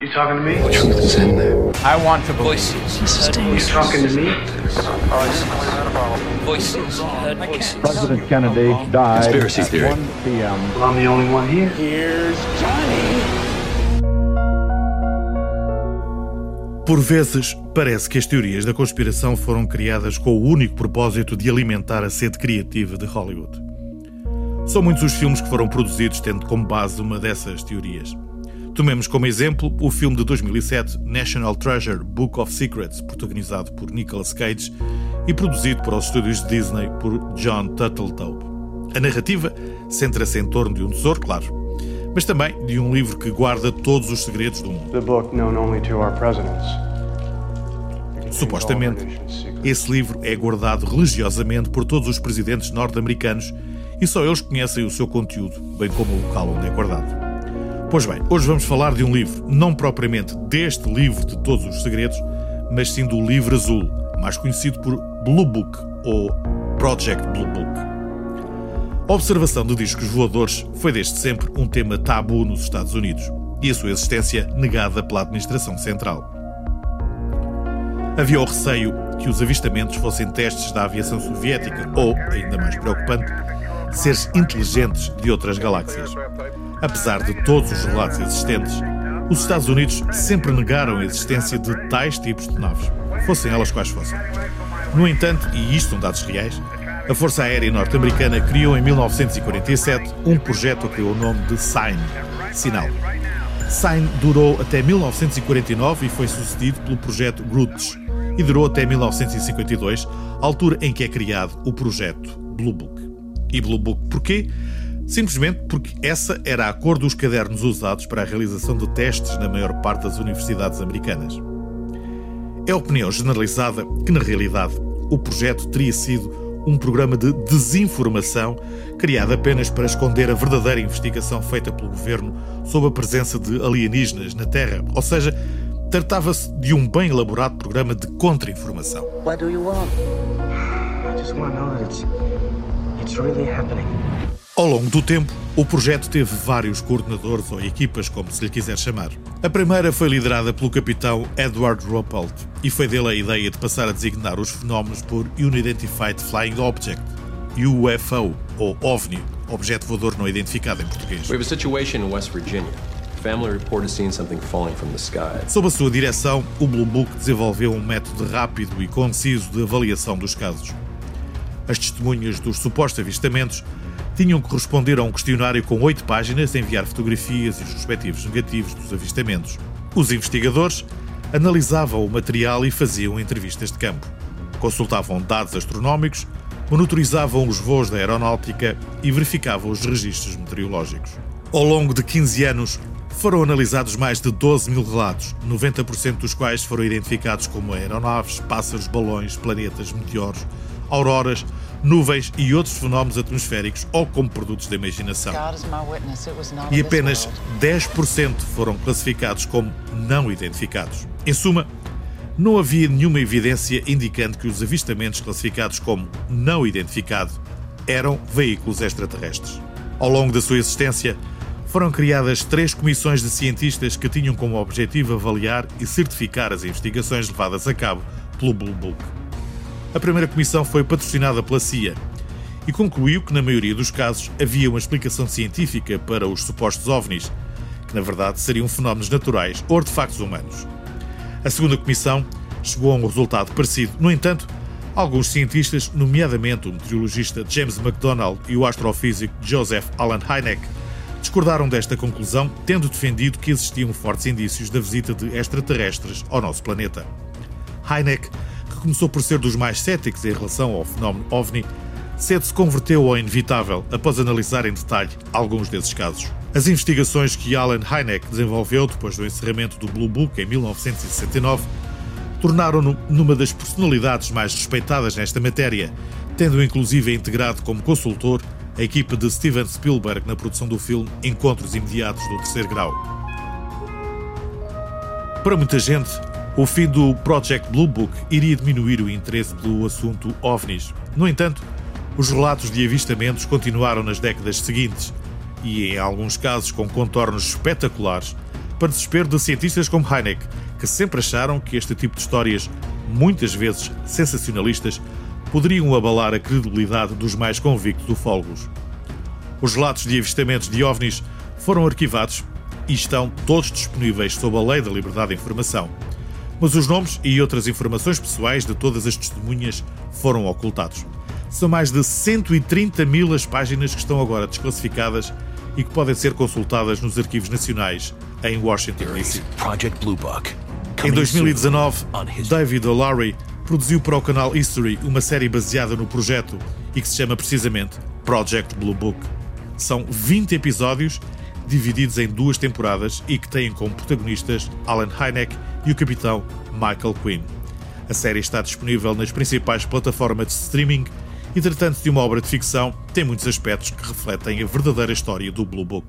You talking to me? The truth is in there. I want to voices. You talking to me? Voices. Heard voices. President Kennedy died Conspiracy at theory. 1 p.m. Well, I'm the only one here. Here's Johnny. Por vezes, parece que as teorias da conspiração foram criadas com o único propósito de alimentar a sede criativa de Hollywood. São muitos os filmes que foram produzidos tendo como base uma dessas teorias. Tomemos como exemplo o filme de 2007 National Treasure Book of Secrets, protagonizado por Nicolas Cage e produzido para os estúdios de Disney por John Turteltaub. A narrativa centra-se em torno de um tesouro, claro, mas também de um livro que guarda todos os segredos do mundo. Supostamente, esse livro é guardado religiosamente por todos os presidentes norte-americanos e só eles conhecem o seu conteúdo, bem como o local onde é guardado. Pois bem, hoje vamos falar de um livro, não propriamente deste livro de todos os segredos, mas sim do livro azul, mais conhecido por Blue Book ou Project Blue Book. A observação de discos voadores foi desde sempre um tema tabu nos Estados Unidos e a sua existência negada pela administração central. Havia o receio que os avistamentos fossem testes da aviação soviética ou, ainda mais preocupante, seres inteligentes de outras galáxias. Apesar de todos os relatos existentes, os Estados Unidos sempre negaram a existência de tais tipos de naves, fossem elas quais fossem. No entanto, e isto são dados reais, a Força Aérea Norte-Americana criou em 1947 um projeto que deu o nome de SIGN, Sinal. SIGN durou até 1949 e foi sucedido pelo projeto Grudge, e durou até 1952, altura em que é criado o projeto Blue Book. E Blue Book porquê? Simplesmente porque essa era a cor dos cadernos usados para a realização de testes na maior parte das universidades americanas. É opinião generalizada que, na realidade, o projeto teria sido um programa de desinformação criado apenas para esconder a verdadeira investigação feita pelo governo sobre a presença de alienígenas na Terra, ou seja, tratava-se de um bem elaborado programa de contra-informação. What do you want? I just want to know that it's, it's really happening. Ao longo do tempo, o projeto teve vários coordenadores ou equipas, como se lhe quiser chamar. A primeira foi liderada pelo capitão Edward Ruppelt e foi dele a ideia de passar a designar os fenómenos por Unidentified Flying Object, UFO, ou OVNI, Objeto Voador Não Identificado em português. We have a situation in West Virginia. Family reported seeing something falling from the sky. Sob a sua direção, o Blue Book desenvolveu um método rápido e conciso de avaliação dos casos. As testemunhas dos supostos avistamentos tinham que responder a um questionário com oito páginas, enviar fotografias e os respectivos negativos dos avistamentos. Os investigadores analisavam o material e faziam entrevistas de campo. Consultavam dados astronómicos, monitorizavam os voos da aeronáutica e verificavam os registros meteorológicos. Ao longo de 15 anos, foram analisados mais de 12 mil relatos, 90% dos quais foram identificados como aeronaves, pássaros, balões, planetas, meteoros, auroras, nuvens e outros fenómenos atmosféricos ou como produtos da imaginação. E apenas world. 10% foram classificados como não identificados. Em suma, não havia nenhuma evidência indicando que os avistamentos classificados como não identificado eram veículos extraterrestres. Ao longo da sua existência, foram criadas três comissões de cientistas que tinham como objetivo avaliar e certificar as investigações levadas a cabo pelo Blue Book. A primeira comissão foi patrocinada pela CIA e concluiu que, na maioria dos casos, havia uma explicação científica para os supostos ovnis, que na verdade seriam fenómenos naturais ou artefactos humanos. A segunda comissão chegou a um resultado parecido. No entanto, alguns cientistas, nomeadamente o meteorologista James McDonald e o astrofísico Joseph Alan Hynek, discordaram desta conclusão, tendo defendido que existiam fortes indícios da visita de extraterrestres ao nosso planeta. Hynek, começou por ser dos mais céticos em relação ao fenómeno OVNI, cedo se converteu ao inevitável após analisar em detalhe alguns desses casos. As investigações que Alan Hynek desenvolveu depois do encerramento do Blue Book em 1969 tornaram-no numa das personalidades mais respeitadas nesta matéria, tendo inclusive integrado como consultor a equipa de Steven Spielberg na produção do filme Encontros Imediatos do Terceiro Grau. Para muita gente, o fim do Project Blue Book iria diminuir o interesse pelo assunto OVNIs. No entanto, os relatos de avistamentos continuaram nas décadas seguintes e, em alguns casos com contornos espetaculares, para desespero de cientistas como Heineck, que sempre acharam que este tipo de histórias, muitas vezes sensacionalistas, poderiam abalar a credibilidade dos mais convictos ufólogos. Os relatos de avistamentos de ovnis foram arquivados e estão todos disponíveis sob a Lei da Liberdade de Informação. Mas os nomes e outras informações pessoais de todas as testemunhas foram ocultados. São mais de 130 mil as páginas que estão agora desclassificadas e que podem ser consultadas nos arquivos nacionais em Washington, D.C. Em 2019, David O'Larry produziu para o canal History uma série baseada no projeto e que se chama precisamente Project Blue Book. São 20 episódios divididos em duas temporadas e que têm como protagonistas Alan Hynek e o capitão Michael Quinn. A série está disponível nas principais plataformas de streaming e, tratando-se de uma obra de ficção, tem muitos aspectos que refletem a verdadeira história do Blue Book.